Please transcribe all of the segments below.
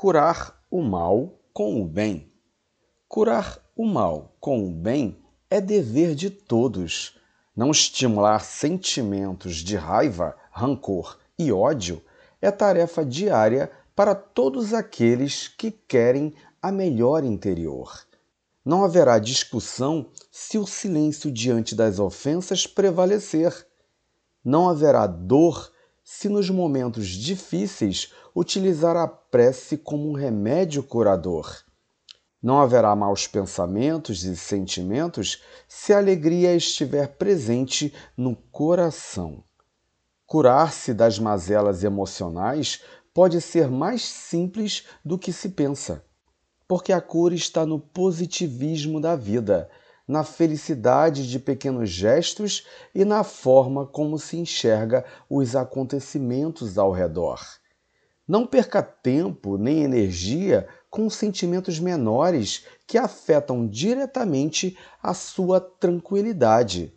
Curar o mal com o bem. Curar o mal com o bem é dever de todos. Não estimular sentimentos de raiva, rancor e ódio é tarefa diária para todos aqueles que querem a melhor interior. Não haverá discussão se o silêncio diante das ofensas prevalecer. Não haverá dor se nos momentos difíceis utilizar a prece como um remédio curador. Não haverá maus pensamentos e sentimentos se a alegria estiver presente no coração. Curar-se das mazelas emocionais pode ser mais simples do que se pensa, porque a cura está no positivismo da vida, na felicidade de pequenos gestos e na forma como se enxerga os acontecimentos ao redor. Não perca tempo nem energia com sentimentos menores que afetam diretamente a sua tranquilidade.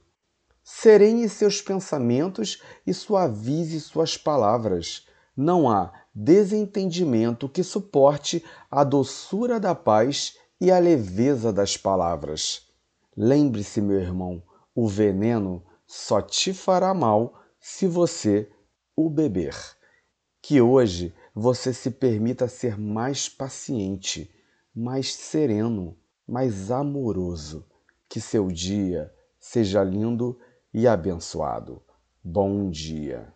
Serene seus pensamentos e suavize suas palavras. Não há desentendimento que suporte a doçura da paz e a leveza das palavras. Lembre-se, meu irmão, o veneno só te fará mal se você o beber. Que hoje você se permita ser mais paciente, mais sereno, mais amoroso. Que seu dia seja lindo e abençoado. Bom dia.